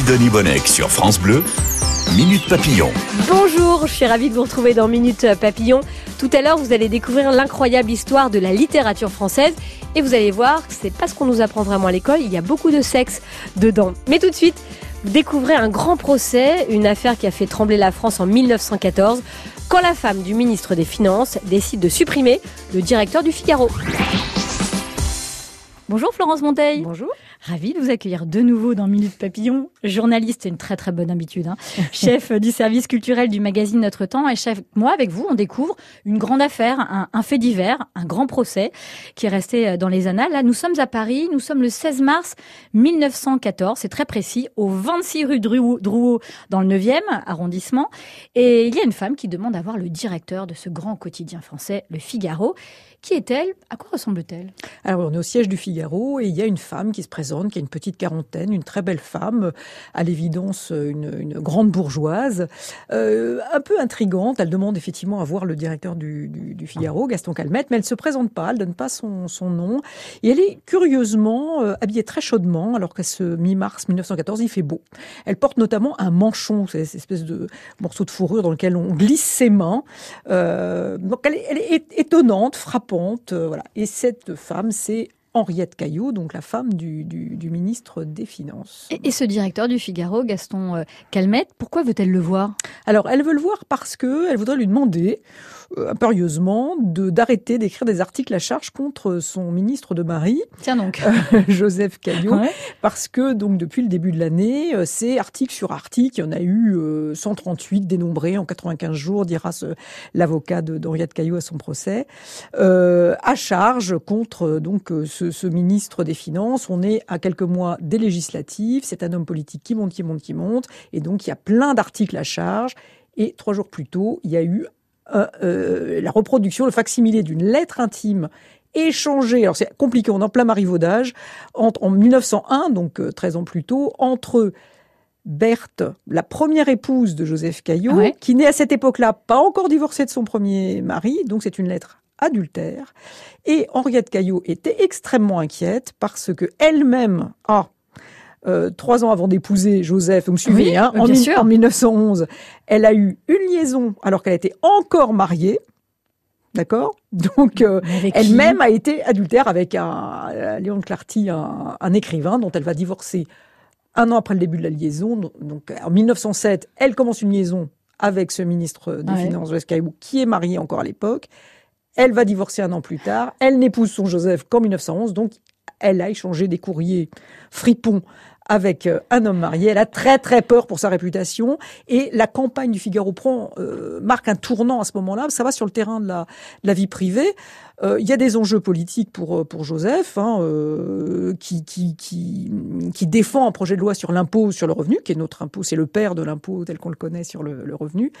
Sidonie Bonnec sur France Bleu, Minute Papillon. Bonjour, je suis ravie de vous retrouver dans Minute Papillon. Tout à l'heure, vous allez découvrir l'incroyable histoire de la littérature française et vous allez voir que c'est pas ce qu'on nous apprend vraiment à l'école, il y a beaucoup de sexe dedans. Mais tout de suite, vous découvrez un grand procès, une affaire qui a fait trembler la France en 1914, quand la femme du ministre des Finances décide de supprimer le directeur du Figaro. Bonjour Florence Monteil. Bonjour. Ravie de vous accueillir de nouveau dans Minute Papillon. Journaliste, c'est une très très bonne habitude. Hein. chef du service culturel du magazine Notre Temps. Et chef, moi avec vous, on découvre une grande affaire, un, un, fait divers, un grand procès qui est resté euh, dans les annales. Là, nous sommes à Paris. Nous sommes le 16 mars 1914. C'est très précis, au 26 rue Drouot, dans le 9e arrondissement. Et il y a une femme qui demande à voir le directeur de ce grand quotidien français, le Figaro. Qui est-elle? À quoi ressemble-t-elle? Alors, on est au siège du Figaro et il y a une femme qui se présente, qui a une petite quarantaine, une très belle femme, à l'évidence une, grande bourgeoise, euh, un peu intrigante. Elle demande effectivement à voir le directeur du, Figaro, Gaston Calmette, mais elle se présente pas, elle donne pas son, nom. Et elle est curieusement euh, habillée très chaudement, alors qu'à ce mi-mars 1914, il fait beau. Elle porte notamment un manchon, cette espèce de morceau de fourrure dans lequel on glisse ses mains. Euh, donc elle, elle est étonnante, frappante euh, voilà. Et cette femme, c'est Henriette Caillot, donc la femme du, du, du ministre des Finances. Et, et, ce directeur du Figaro, Gaston euh, Calmette, pourquoi veut-elle le voir? Alors, elle veut le voir parce que elle voudrait lui demander euh, impérieusement de d'arrêter d'écrire des articles à charge contre son ministre de mari, Tiens donc. Euh, Joseph Caillot, ouais. parce que donc depuis le début de l'année, euh, c'est article sur article, il y en a eu euh, 138 dénombrés en 95 jours, dira l'avocat d'Henriette Caillot à son procès, euh, à charge contre donc ce, ce, ministre des Finances. On est à quelques mois des législatives, c'est un homme politique qui monte, qui monte, qui monte, et donc il y a plein d'articles à charge. Et trois jours plus tôt, il y a eu euh, euh, la reproduction, le facsimilé d'une lettre intime échangée, alors c'est compliqué, on est en plein marivaudage, entre, en 1901, donc euh, 13 ans plus tôt, entre Berthe, la première épouse de Joseph Caillot, ouais. qui n'est à cette époque-là pas encore divorcée de son premier mari, donc c'est une lettre adultère, et Henriette Caillot était extrêmement inquiète parce que elle-même a euh, trois ans avant d'épouser Joseph, vous me suivez, oui, hein, en, en, 1911, elle a eu une liaison alors qu'elle était encore mariée. D'accord? Donc, euh, elle-même a été adultère avec un, euh, Léon Clarty, un, un, écrivain dont elle va divorcer un an après le début de la liaison. Donc, en 1907, elle commence une liaison avec ce ministre des ouais. Finances, Joseph Caillou, qui est marié encore à l'époque. Elle va divorcer un an plus tard. Elle n'épouse son Joseph qu'en 1911. Donc, elle a échangé des courriers fripons avec euh, un homme marié. Elle a très très peur pour sa réputation et la campagne du Figaro prend euh, marque un tournant à ce moment-là. Ça va sur le terrain de la, de la vie privée. Euh, il y a des enjeux politiques pour euh, pour Joseph, hein, euh, qui, qui, qui qui défend un projet de loi sur l'impôt sur le revenu, qui est notre impôt, c'est le père de l'impôt tel qu'on le connaît sur le, le revenu.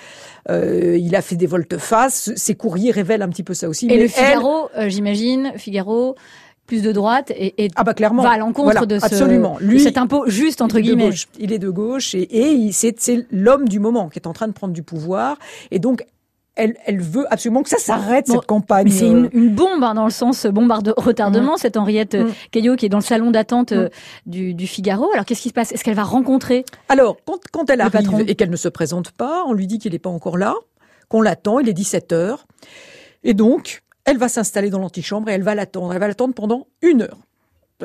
il a fait des volte-face. Ses courriers révèlent un petit peu ça aussi. Et Mais le Figaro, elle... j'imagine, Figaro plus de droite et, et ah bah clairement. va à l'encontre voilà, de, ce, absolument. Lui, de cet impôt juste entre guillemets. Il est de gauche et, et c'est l'homme du moment qui est en train de prendre du pouvoir et donc elle, elle, veut absolument que ça s'arrête bon, cette campagne. C'est une, une, bombe hein, dans le sens bombarde retardement. Mmh. Cette Henriette mmh. Caillot qui est dans le salon d'attente mmh. du, du, Figaro. Alors qu'est-ce qui se passe? Est-ce qu'elle va rencontrer? Alors quand, quand elle arrive patron. et qu'elle ne se présente pas, on lui dit qu'il n'est pas encore là, qu'on l'attend. Il est 17 heures et donc elle va s'installer dans l'antichambre et elle va l'attendre. Elle va l'attendre pendant une heure.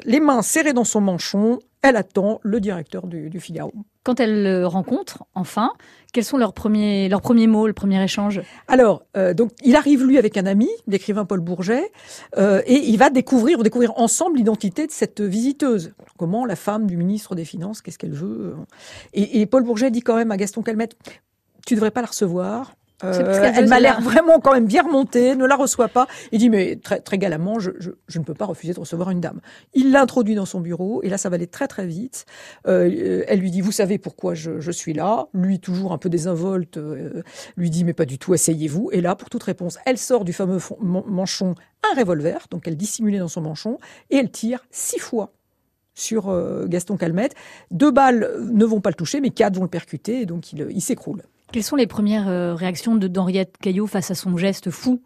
Les mains serrées dans son manchon, elle attend le directeur du, du Figaro. Quand elle le rencontre, enfin, quels sont leurs premiers, leurs premiers mots, le premier échange? Alors, euh, donc, il arrive lui avec un ami, l'écrivain Paul Bourget, euh, et il va découvrir, découvrir ensemble l'identité de cette visiteuse. Comment la femme du ministre des Finances, qu'est-ce qu'elle veut? Et, et Paul Bourget dit quand même à Gaston Calmette, tu devrais pas la recevoir. Euh, elle m'a l'air vraiment quand même bien remontée, ne la reçoit pas. Il dit mais très, très galamment, je, je, je, ne peux pas refuser de recevoir une dame. Il l'introduit dans son bureau et là ça va aller très très vite. Euh, elle lui dit vous savez pourquoi je, je, suis là? Lui toujours un peu désinvolte euh, lui dit mais pas du tout, asseyez-vous. Et là pour toute réponse, elle sort du fameux manchon un revolver, donc elle dissimulait dans son manchon et elle tire six fois sur Gaston Calmette. Deux balles ne vont pas le toucher, mais quatre vont le percuter, et donc il, il s'écroule. Quelles sont les premières euh, réactions de d'Henriette Caillot face à son geste fou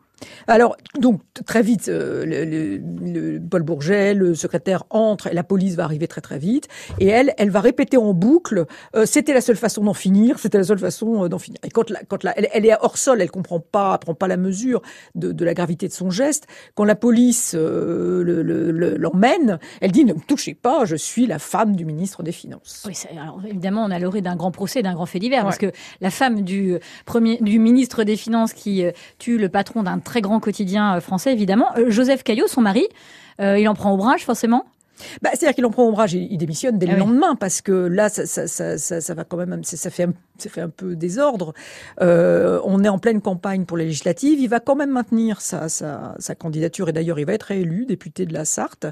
Alors, donc, très vite, euh, le, Paul Bourget, le secrétaire entre, et la police va arriver très très vite, et elle, elle va répéter en boucle, euh, c'était la seule façon d'en finir, c'était la seule façon euh, d'en finir. Et quand, la, quand la, elle, est hors sol, elle comprend pas, prend pas la mesure de, de, la gravité de son geste. Quand la police l'emmène, elle dit, ne me touchez pas, je suis la femme du ministre des Finances. Oui, alors, évidemment, on a l'orée d'un grand procès, d'un grand fait divers, parce que la femme du, premier, du ministre des Finances qui tue le patron d'un très grand quotidien euh, français, évidemment. Euh, Joseph Caillot, son mari, euh, il en prend au bras, forcément bah, C'est-à-dire qu'il en prend ombrage, il, il démissionne dès le ah lendemain, parce que là, ça, ça, ça, ça, va quand même, ça fait un, ça fait un peu désordre. Euh, on est en pleine campagne pour les législatives. Il va quand même maintenir sa, sa, sa candidature, et d'ailleurs, il va être réélu député de la Sarthe.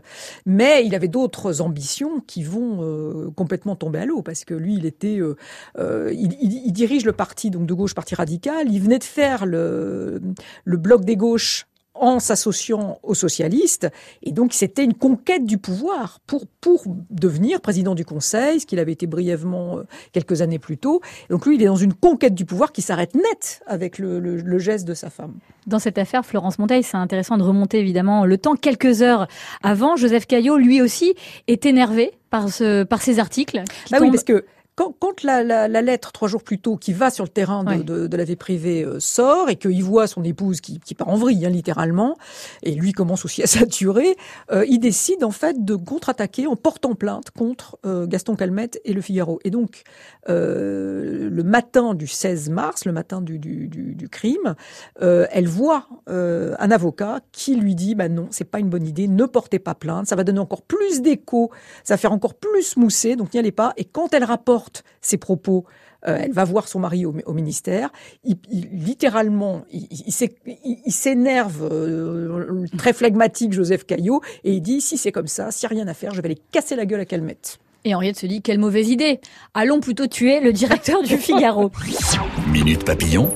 Mais il avait d'autres ambitions qui vont euh, complètement tomber à l'eau, parce que lui, il était, euh, euh il, il, il, dirige le parti donc de gauche, parti radical. Il venait de faire le, le bloc des gauches en s'associant aux socialistes. Et donc, c'était une conquête du pouvoir pour, pour devenir président du Conseil, ce qu'il avait été brièvement euh, quelques années plus tôt. Donc, lui, il est dans une conquête du pouvoir qui s'arrête net avec le, le, geste de sa femme. Dans cette affaire, Florence Monteil, c'est intéressant de remonter évidemment le temps. Quelques heures avant, Joseph Caillot, lui aussi, est énervé par, ce, par ces articles. Bah oui, parce que quand, quand la, la, la, lettre, trois jours plus tôt, qui va sur le terrain de, de, de la vie privée euh, sort et qu'il voit son épouse qui, qui part en vrille, hein, littéralement, et lui commence aussi à saturer, euh, il décide en fait de contre-attaquer en portant plainte contre euh, Gaston Calmette et Le Figaro. Et donc, euh, le matin du 16 mars, le matin du, du, du, du crime, elle voit un avocat qui lui dit bah non, c'est pas une bonne idée, ne portez pas plainte, ça va donner encore plus d'écho, ça va faire encore plus mousser, donc n'y allez pas. Et quand elle rapporte ses propos. Euh, elle va voir son mari au, ministère. Il, littéralement, il, s'énerve, euh, très phlegmatique, Joseph Caillot, et il dit si c'est comme ça, s'il n'y a rien à faire, je vais les casser la gueule à Calmette. Et Henriette se dit quelle mauvaise idée. Allons plutôt tuer le directeur du Figaro. Minute Papillon,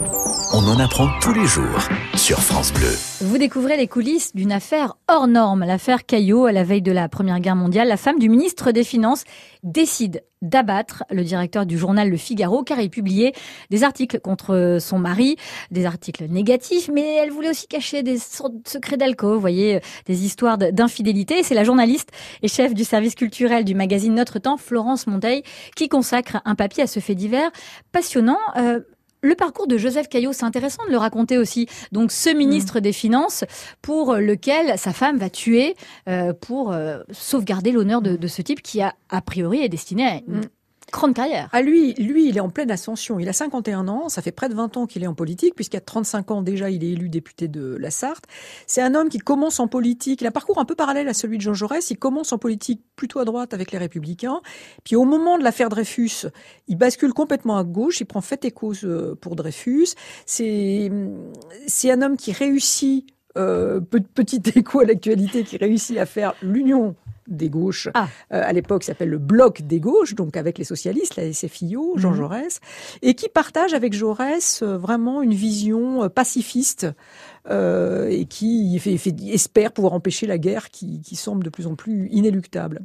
on en apprend tous les jours sur France Bleu. Vous découvrez les coulisses d'une affaire hors norme, l'affaire Caillot à la veille de la Première Guerre mondiale. La femme du ministre des Finances décide d'abattre le directeur du journal Le Figaro car il publiait des articles contre son mari, des articles négatifs, mais elle voulait aussi cacher des secrets d'alcool, vous voyez, des histoires d'infidélité. C'est la journaliste et chef du service culturel du magazine Notre Temps, Florence Monteil, qui consacre un papier à ce fait divers passionnant. Euh, le parcours de Joseph Caillot, c'est intéressant de le raconter aussi. Donc, ce ministre mm. des Finances pour lequel sa femme va tuer euh, pour euh, sauvegarder l'honneur de, de, ce type qui a a priori est destiné à une mm grande carrière. À lui, lui, il est en pleine ascension. Il a 51 ans, ça fait près de 20 ans qu'il est en politique, puisqu'il a 35 ans déjà, il est élu député de la Sarthe. C'est un homme qui commence en politique, il a un parcours un peu parallèle à celui de Jean Jaurès. Il commence en politique plutôt à droite avec les Républicains. Puis au moment de l'affaire Dreyfus, il bascule complètement à gauche, il prend fait et cause euh, pour Dreyfus. C'est, c'est un homme qui réussit euh, petit écho à l'actualité qui réussit à faire l'union des gauches. Ah. Euh, à l'époque, s'appelle le bloc des gauches, donc avec les socialistes, la SFIO, Jean mhm. Jaurès, et qui partage avec Jaurès euh, vraiment une vision euh, pacifiste et qui fait, espère pouvoir empêcher la guerre qui, qui semble de plus en plus inéluctable.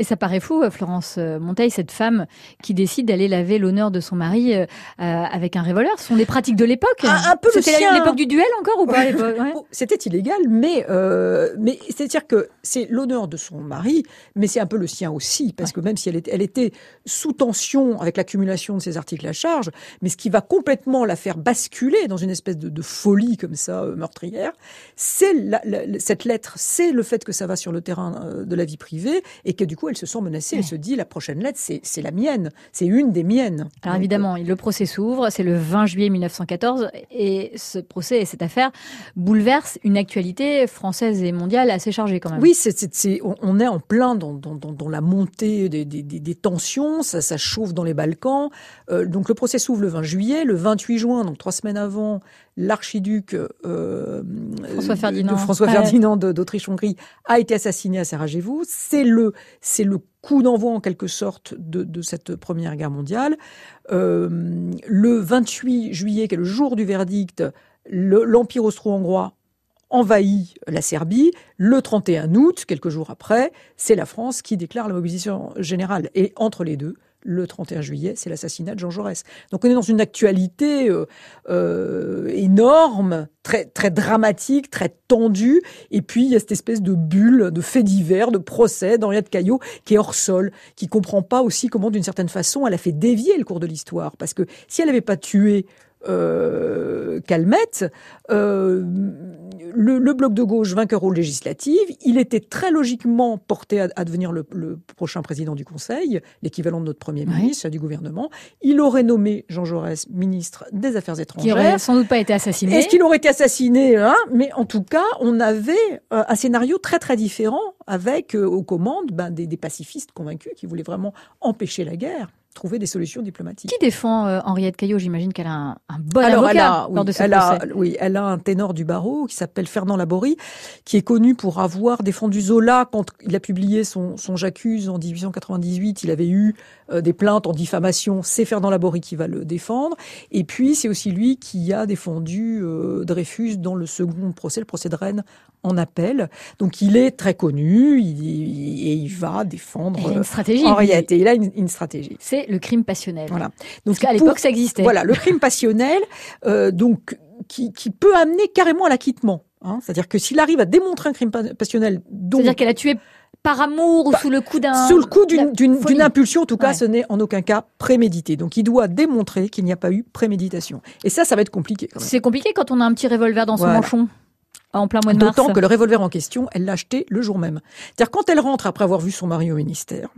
Et ça paraît fou, euh, Florence euh, Monteil, cette femme qui décide d'aller laver l'honneur de son mari euh, avec un revolver. Ce sont des pratiques de l'époque. Un, peu C'était l'époque du duel encore ou pas oh, C'était illégal, mais euh, mais c'est-à-dire que c'est l'honneur de son mari, mais c'est un peu le sien aussi, parce que même si elle était, elle était sous tension avec l'accumulation de ses articles à charge, mais ce qui va complètement la faire basculer dans une espèce de, de folie comme ça meurtrière, c'est cette lettre, c'est le fait que ça va sur le terrain de la vie privée et que du coup elle se sent menacée. Elle se dit, la prochaine lettre, c'est la mienne. C'est une des miennes. Alors évidemment, le procès s'ouvre. C'est le 20 juillet 1914. Et ce procès et cette affaire bouleverse une actualité française et mondiale assez chargée quand même. Oui, on est en plein dans, dans, dans, la montée des, des, des, tensions. Ça, ça chauffe dans les Balkans. Euh, donc le procès s'ouvre le 20 juillet. Le 28 juin, donc trois semaines avant, l'archiduc euh, François Ferdinand, François Ferdinand d'Autriche-Hongrie a été assassiné à Sarajevo. C'est le c'est le coup d'envoi en quelque sorte de, de, cette première guerre mondiale. Euh, le 28 juillet, qui est le jour du verdict, l'Empire austro-hongrois envahit la Serbie. Le 31 août, quelques jours après, c'est la France qui déclare la mobilisation générale. Et entre les deux, le 31 juillet, c'est l'assassinat de Jean Jaurès. Donc on est dans une actualité euh, euh, énorme, très très dramatique, très tendue. Et puis il y a cette espèce de bulle, de faits divers, de procès d'Henriette Caillot qui est hors sol, qui comprend pas aussi comment, d'une certaine façon, elle a fait dévier le cours de l'histoire. Parce que si elle n'avait pas tué euh, Calmette, euh, le, bloc de gauche vainqueur aux législatives, il était très logiquement porté à, devenir le, prochain président du Conseil, l'équivalent de notre Premier ministre, du gouvernement. Il aurait nommé Jean Jaurès ministre des Affaires étrangères. Qui aurait sans doute pas été assassiné. Est-ce qu'il aurait été assassiné hein? Mais en tout cas, on avait euh, un scénario très très différent avec euh, aux commandes ben, des, des pacifistes convaincus qui voulaient vraiment empêcher la guerre trouver des solutions diplomatiques. Qui défend euh, Henriette Caillot? J'imagine qu'elle a un, bon avocat elle a, oui, de ce elle a, oui, elle a un ténor du barreau qui s'appelle Fernand Laborie, qui est connu pour avoir défendu Zola quand il a publié son, son J'accuse en 1898. Il avait eu euh, des plaintes en diffamation. C'est Fernand Laborie qui va le défendre. Et puis, c'est aussi lui qui a défendu euh, Dreyfus dans le second procès, le procès de Rennes, en appel. Donc, il est très connu il, et il va défendre il a une stratégie, Henriette. Et il a une, une stratégie. C'est le crime passionnel. Voilà. Donc, qu'à l'époque, ça existait. Voilà, le crime passionnel, euh, donc, qui, qui peut amener carrément à l'acquittement. Hein. C'est-à-dire que s'il arrive à démontrer un crime passionnel, c'est-à-dire qu'elle a tué par amour ou bah, sous le coup d'un sous le coup d'une impulsion en tout cas ce n'est en aucun cas prémédité donc il doit démontrer qu'il n'y a pas eu préméditation et ça ça va être compliqué c'est compliqué quand on a un petit revolver dans son manchon en plein mois de. D'autant que le revolver en question, elle l'a acheté le jour même. C'est-à-dire quand elle rentre après avoir vu son mari au ministère,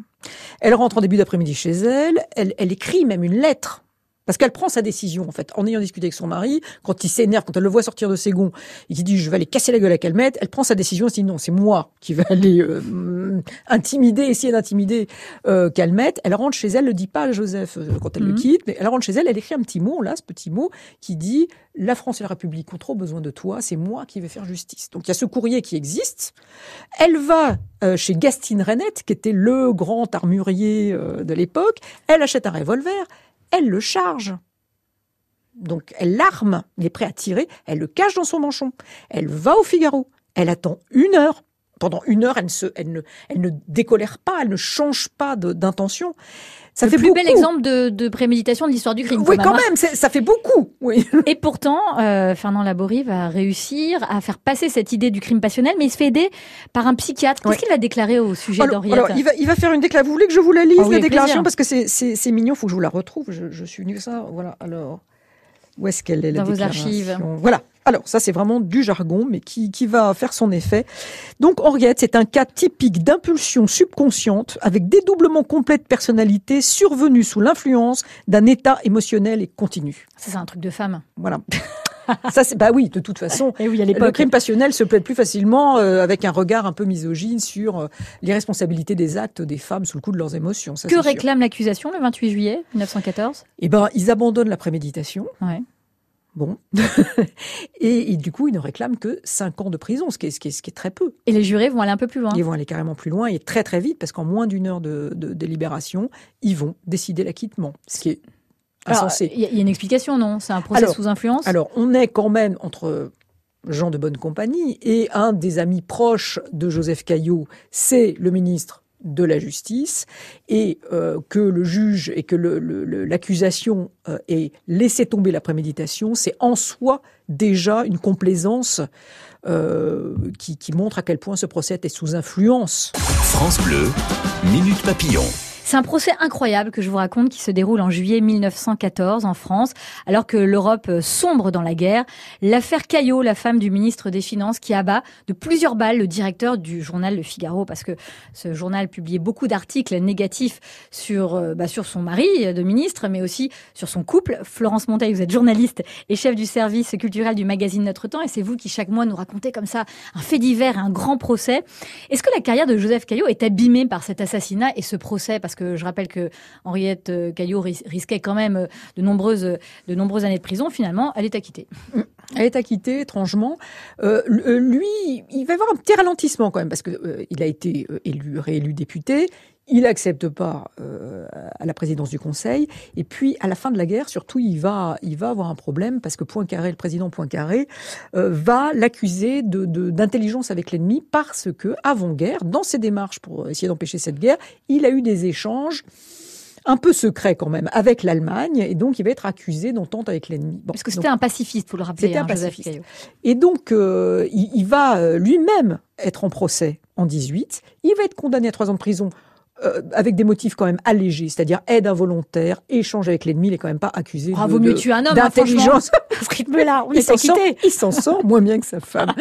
elle rentre en début d'après-midi chez elle, elle, elle écrit même une lettre parce qu'elle prend sa décision, en fait, en ayant discuté avec son mari, quand il s'énerve, quand elle le voit sortir de ses gonds, et qu'il dit je vais aller casser la gueule à Calmette, elle prend sa décision, elle se dit non, c'est moi qui vais aller euh, intimider, essayer d'intimider euh, Calmette. Elle rentre chez elle, le dit pas à Joseph euh, quand elle le mhm. quitte, mais elle rentre chez elle, elle écrit un petit mot, là, ce petit mot, qui dit la France et la République ont trop besoin de toi, c'est moi qui vais faire justice. Donc il y a ce courrier qui existe. Elle va euh, chez Gastine Renette, qui était le grand armurier de l'époque, elle achète un revolver, elle le charge. Donc elle l'arme, il est prêt à tirer, elle le cache dans son manchon. Elle va au Figaro, elle attend une heure. Pendant une heure, elle elle ne décolère pas, elle ne change pas d'intention. Ça le fait plus bel exemple de, de préméditation de l'histoire du crime. Oui, quand même, ça fait beaucoup. Oui. Et pourtant, euh, Fernand Laborie va réussir à faire passer cette idée du crime passionnel, mais il se fait aider par un psychiatre. Qu'est-ce qu'il va déclarer au sujet d'Henriette Alors, il va, il va faire une déclaration. Vous voulez que je vous la lise, ah la déclaration? Parce que c'est mignon, il faut que je vous la retrouve. Je, je suis venue ça. Voilà, alors. Où est-ce qu'elle est, la Dans vos archives. Voilà. Alors, ça, c'est vraiment du jargon, mais qui, qui va faire son effet. Donc, Henriette, c'est un cas typique d'impulsion subconsciente avec dédoublement complet de personnalité survenu sous l'influence d'un état émotionnel et continu. Ça, c'est un truc de femme. Voilà. ça c'est bah oui de toute façon et oui, à le crime passionnel se plaide plus facilement euh, avec un regard un peu misogyne sur euh, l'irresponsabilité des actes des femmes sous le coup de leurs émotions que réclame l'accusation le 28 juillet 1914 Eh ben ils abandonnent la préméditation ouais. Bon. et, du coup, ils ne réclament que 5 ans de prison, ce qui, est, ce, qui est, ce qui est très peu. Et les jurés vont aller un peu plus loin. Ils vont aller carrément plus loin et très très vite, parce qu'en moins d'une heure de, délibération, ils vont décider l'acquittement, ce qui est insensé. Il y, a une explication, non? C'est un procès sous influence? Alors, on est quand même entre gens de bonne compagnie et un des amis proches de Joseph Caillot, c'est le ministre de la justice et euh, que le juge et que l'accusation le, euh, laissé tomber la préméditation, c'est en soi déjà une complaisance euh, qui, qui montre à quel point ce procès est sous influence. France Bleu, Minute Papillon. C'est un procès incroyable que je vous raconte qui se déroule en juillet 1914 en France, alors que l'Europe sombre dans la guerre. L'affaire Caillot, la femme du ministre des Finances, qui abat de plusieurs balles le directeur du journal Le Figaro, parce que ce journal publiait beaucoup d'articles négatifs sur, euh, bah, sur son mari de ministre, mais aussi sur son couple. Florence Monteil, vous êtes journaliste et chef du service culturel du magazine Notre Temps, et c'est vous qui chaque mois nous racontez comme ça un fait divers, un grand procès. Est-ce que la carrière de Joseph Caillot est abîmée par cet assassinat et ce procès? Parce que je rappelle que Henriette euh, Caillot risquait quand même euh, de nombreuses, années de prison. Finalement, elle est acquittée. Elle est acquittée, étrangement. Euh, lui, il va y avoir un petit ralentissement quand même, parce qu'il il a été élu, réélu député. Il accepte pas à la présidence du Conseil. Et puis, à la fin de la guerre, surtout, il va, il va avoir un problème parce que Poincaré, le président Poincaré, va l'accuser de, d'intelligence avec l'ennemi parce que, avant guerre, dans ses démarches pour essayer d'empêcher cette guerre, il a eu des échanges un peu secret quand même avec l'Allemagne, et donc il va être accusé d'entente avec l'ennemi. Bon, Parce que c'était un pacifiste, faut le rappeler. C'était un hein, pacifiste. Et donc, euh, il, il va euh, lui-même être en procès en 18. Il va être condamné à trois ans de prison euh, avec des motifs quand même allégés, c'est-à-dire aide involontaire, échange avec l'ennemi. Il est quand même pas accusé Ah, de- vaut mieux de- tuer un homme, hein, d'intelligence. À ce rythme-là, on il s'en sort, quitté. il s'en sort moins bien que sa femme.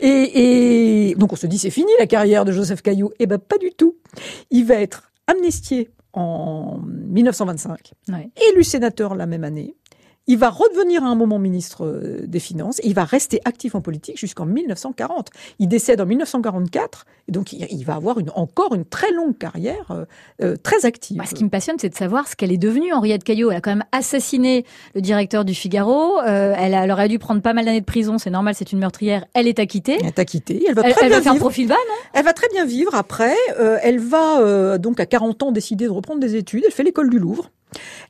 Et, et donc on se dit c'est fini la carrière de Joseph Caillou. Eh ben pas du tout. Il va être amnistié en 1925, Ouais. élu sénateur la même année. Il va redevenir à un moment ministre euh, des Finances et il va rester actif en politique jusqu'en 1940. Il décède en 1944 et donc il, va avoir une, encore une très longue carrière euh, euh, très active. Bah, ce qui me passionne, c'est de savoir ce qu'elle est devenue, Henriette Caillot. Elle a quand même assassiné le directeur du Figaro. Euh, elle, a- elle aurait dû prendre pas mal d'années de prison. C'est normal, c'est une meurtrière. Elle est acquittée. Elle est acquittée. Elle va Elle, très elle bien va faire vivre. profil bas, non? Elle va très bien vivre après. Euh, elle va euh, donc à 40 ans décider de reprendre des études. Elle fait l'école du Louvre.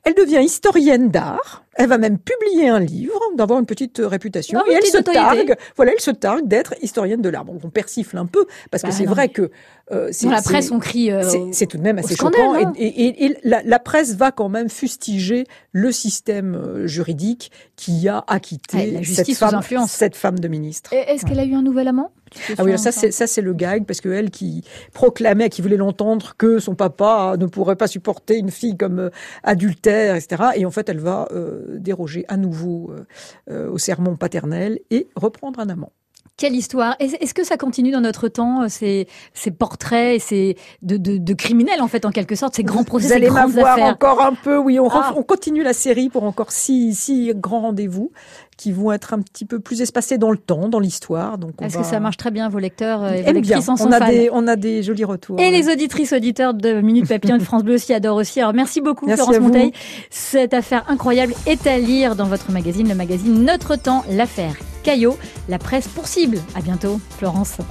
Elle devient historienne d'art. Elle va même publier un livre, d'avoir une petite euh, réputation. Ah, et elle se targue. Voilà, elle se targue d'être historienne de l'art. Bon, on persifle un peu parce Bah, que c'est non, vrai que euh, c'est Dans la c'est- presse, on crie. euh, c'est- C'est tout de même assez choquant. hein. Et, et- et la, la presse va quand même fustiger le système juridique qui a acquitté Ouais, cette, femme, cette femme de ministre. Est-ce qu'elle a eu un nouvel amant? Ah oui, ça c'est ça c'est le gag parce que elle qui proclamait, qui voulait l'entendre que son papa ne pourrait pas supporter une fille comme adultère, etc. Et en fait, elle va euh, déroger à nouveau euh, euh, au sermon paternel et reprendre un amant. Quelle histoire Est- Est-ce que ça continue dans notre temps, ces, ces portraits, et ces, de, de, de criminels, en fait, en quelque sorte, ces grands procès, Vous ces allez grandes m'avoir affaires? encore un peu, oui. On, Ah. on continue la série pour encore six, six grands rendez-vous qui vont être un petit peu plus espacés dans le temps, dans l'histoire. Donc, Est-ce va- que ça marche très bien Vos lecteurs euh, et vos Aime bien. lectrices en sont On a fans des, on a des jolis retours. Et les auditrices, auditeurs de Minute Papillon de France Bleu aussi adorent aussi. Alors merci beaucoup Merci Florence. Monteil. Cette affaire incroyable est à lire dans votre magazine, le magazine Notre Temps, l'affaire Caillot, la presse pour cible. À bientôt Florence.